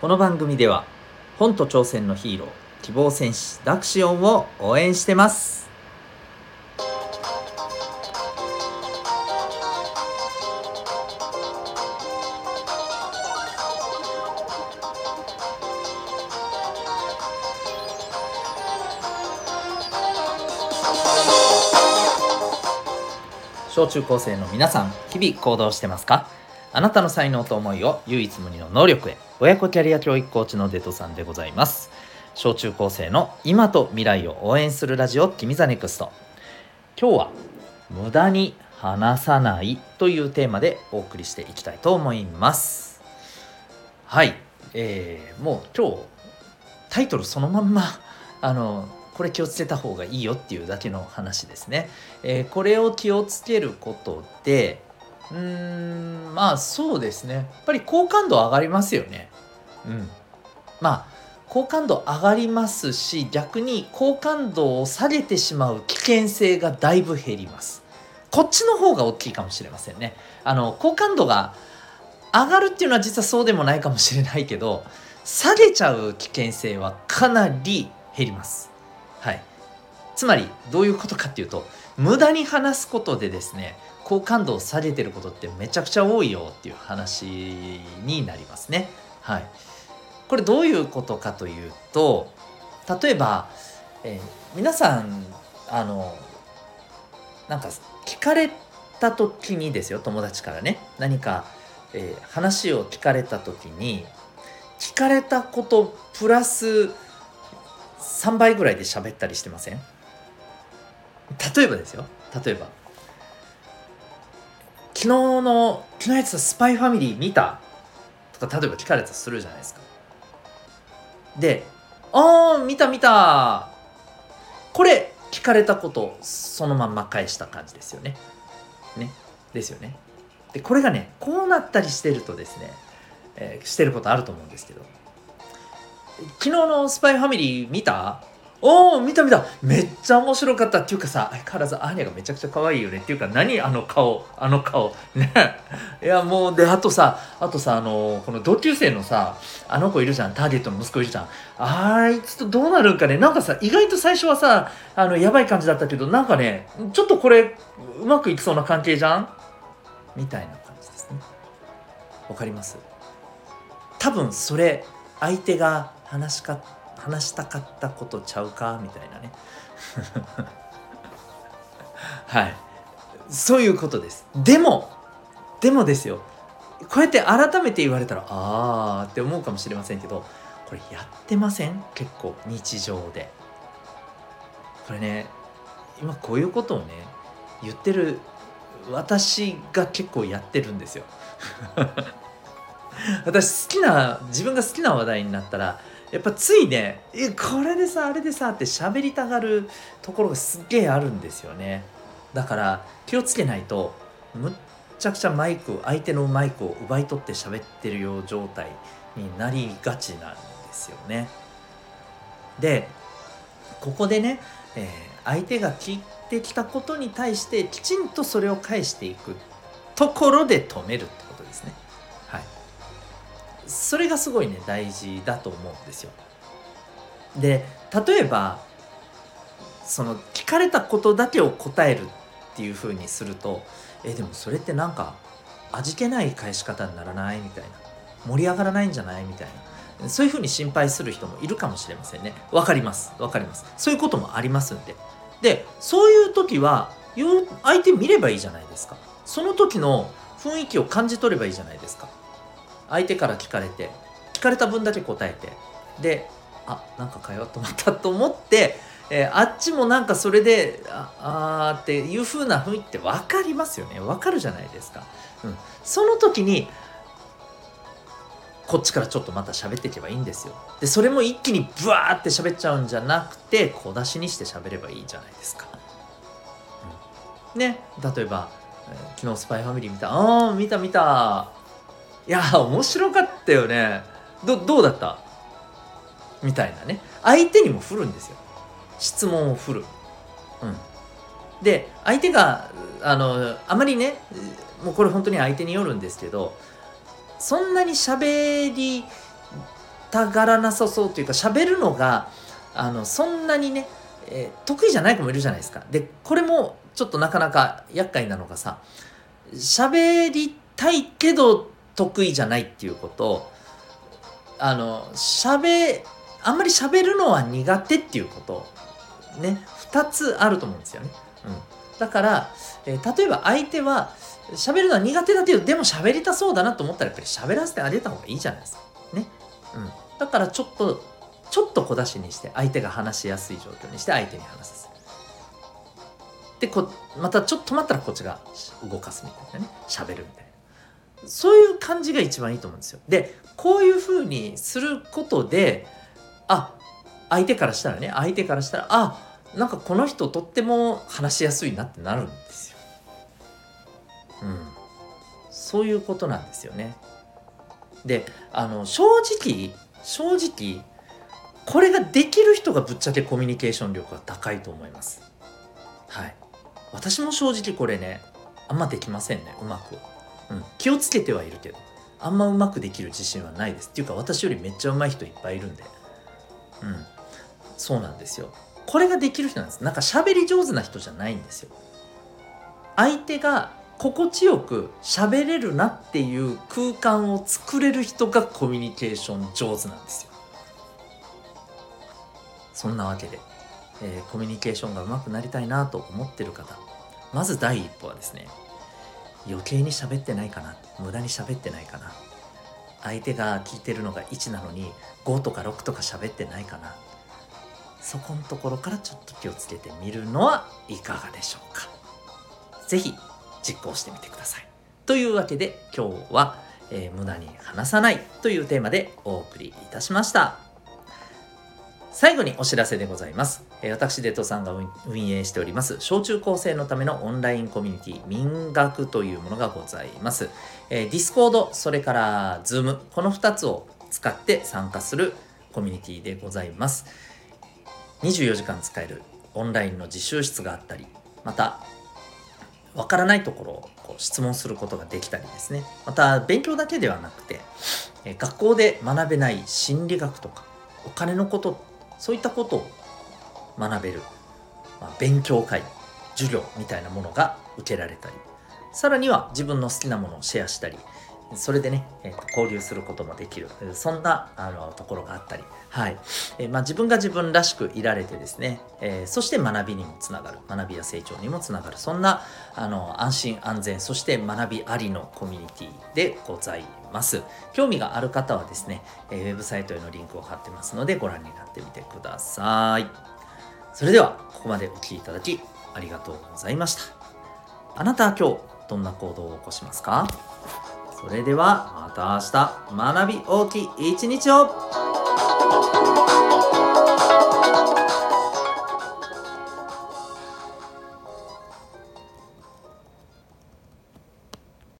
この番組では本と挑戦のヒーロー希望戦士ダクシオンを応援してます。小中高生の皆さん日々行動してますか？あなたの才能と思いを唯一無二の能力へ。親子キャリア教育コーチのデトさんでございます。小中高生の今と未来を応援するラジオ君ザネクスト。今日は無駄に話さないというテーマでお送りしていきたいと思います。はい。えー、もう今日タイトルそのまんまあのこれ気をつけた方がいいよっていうだけの話ですね。えー、これを気をつけることでうーんまあそうですねやっぱり好感度上がりますよね。うん、まあ好感度上がりますし逆に好感度を下げてしまう危険性がだいぶ減ります。こっちの方が大きいかもしれませんね。あの好感度が上がるっていうのは実はそうでもないかもしれないけど下げちゃう危険性はかなり減ります。はい、つまりどういうことかっていうと無駄に話すことでですね好感度を下げてることってめちゃくちゃ多いよっていう話になりますね。はい、これどういうことかというと例えば、えー、皆さんあのなんか聞かれた時にですよ友達からね。何か、えー、話を聞かれた時に聞かれたことプラス3倍ぐらいで喋ったりしてません？例えばですよ。例えば。昨日の昨日やつスパイファミリー見たとか例えば聞かれたとするじゃないですか。で「ああ見た見た」これ聞かれたことそのまんま返した感じですよね。ね。ですよね。でこれがねこうなったりしてるとですね、えー、してることあると思うんですけど。昨日のスパイファミリー見たおお見た見た。めっちゃ面白かったっていうかさ相変わらずアーニャがめちゃくちゃ可愛いよねっていうか何あの顔あの顔。ね。いやもうであとさあとさあのこの同級生のさあの子いるじゃん。ターゲットの息子いるじゃん。あいつとどうなるんかね。なんかさ意外と最初はさあのやばい感じだったけどなんかねちょっとこれうまくいきそうな関係じゃん？みたいな感じですね。わかります？多分それ相手が話しか話したかったことちゃうか？みたいなね。はい。そういうことです。でもでもですよ。こうやって改めて言われたらああって思うかもしれませんけどこれやってません？結構日常で。これね今こういうことをね言ってる私が結構やってるんですよ。私好きな自分が好きな話題になったらやっぱついねえこれでさあれでさって喋りたがるところがすっげえあるんですよね。だから気をつけないとむっちゃくちゃマイク相手のマイクを奪い取って喋ってるよう状態になりがちなんですよね。でここでね、えー、相手が聞いてきたことに対してきちんとそれを返していくところで止める。それがすごいね大事だと思うんですよ。で例えばその聞かれたことだけを答えるっていうふうにするとえでもそれってなんか味気ない返し方にならないみたいな。盛り上がらないんじゃないみたいな。そういうふうに心配する人もいるかもしれませんね。わかります。わかります。そういうこともありますんで。でそういう時は相手見ればいいじゃないですか。その時の雰囲気を感じ取ればいいじゃないですか。相手から聞かれて聞かれた分だけ答えてであなんか変えようと思ったと思って、えー、あっちもなんかそれでああっていう風な雰囲気って分かりますよね。分かるじゃないですか、うん、その時にこっちからちょっとまた喋っていけばいいんですよ。でそれも一気にブワーって喋っちゃうんじゃなくて小出しにして喋ればいいじゃないですか、うん、ね。例えば昨日スパイファミリー見た。ああ見た見た。いや面白かったよね。どどうだった？みたいなね。相手にも振るんですよ。質問を振る。うん。で相手があのあまりねもうこれ本当に相手によるんですけどそんなに喋りたがらなさそうというか喋るのがあのそんなにね、えー、得意じゃない子もいるじゃないですか。でこれもちょっとなかなか厄介なのがさ喋りたいけど得意じゃないっていうことあの喋あんまり喋るのは苦手っていうことね2つあると思うんですよね。うん、だから、えー、例えば相手は喋るのは苦手だけどでも喋りたそうだなと思ったらやっぱり喋らせてあげた方がいいじゃないですか。ね。うん、だからちょっとちょっと小出しにして相手が話しやすい状況にして相手に話させる。でこまたちょっと待ったらこっちが動かすみたいなね喋るみたいなそういう感じが一番いいと思うんですよでこういうふうにすることであ相手からしたらね相手からしたらあなんかこの人とっても話しやすいなってなるんですよ。うん。そういうことなんですよね。で、あの、正直、正直、これができる人がぶっちゃけコミュニケーション力が高いと思います。はい。私も正直これね、あんまできませんね、うまく。うん。気をつけてはいるけど、あんまうまくできる自信はないです。っていうか、私よりめっちゃうまい人いっぱいいるんで。うん。そうなんですよ。これができる人なんですなんか喋り上手な人じゃないんですよ相手が心地よく喋れるなっていう空間を作れる人がコミュニケーション上手なんですよそんなわけで、えー、コミュニケーションが上手くなりたいなと思ってる方まず第一歩はですね余計に喋ってないかな。無駄に喋ってないかな。相手が聞いてるのが1なのに5とか6とか喋ってないかな。そこのところからちょっと気をつけてみるのはいかがでしょうか。是非実行してみてください。というわけで今日は、えー、無駄に話さないというテーマでお送りいたしました。最後にお知らせでございます。私、デトさんが運営しております、小中高生のためのオンラインコミュニティ、民学というものがございます。えー、ディスコード、それからズーム、この2つを使って参加するコミュニティでございます。24時間使えるオンラインの自習室があったりまたわからないところをこう質問することができたりですねまた勉強だけではなくてえ学校で学べない心理学とかお金のことそういったことを学べる、まあ、勉強会授業みたいなものが受けられたりさらには自分の好きなものをシェアしたりそれでね、えー、と交流することもできるそんなあのところがあったり、はい。えー、まあ、自分が自分らしくいられてですね、えー、そして学びにもつながる学びや成長にもつながるそんなあの安心安全そして学びありのコミュニティでございます。興味がある方はですね、えウェブサイトへのリンクを貼ってますのでご覧になってみてください。それではここまでお聴きいただきありがとうございました。あなたは今日どんな行動を起こしますか？それではまた明日学び大きい一日を。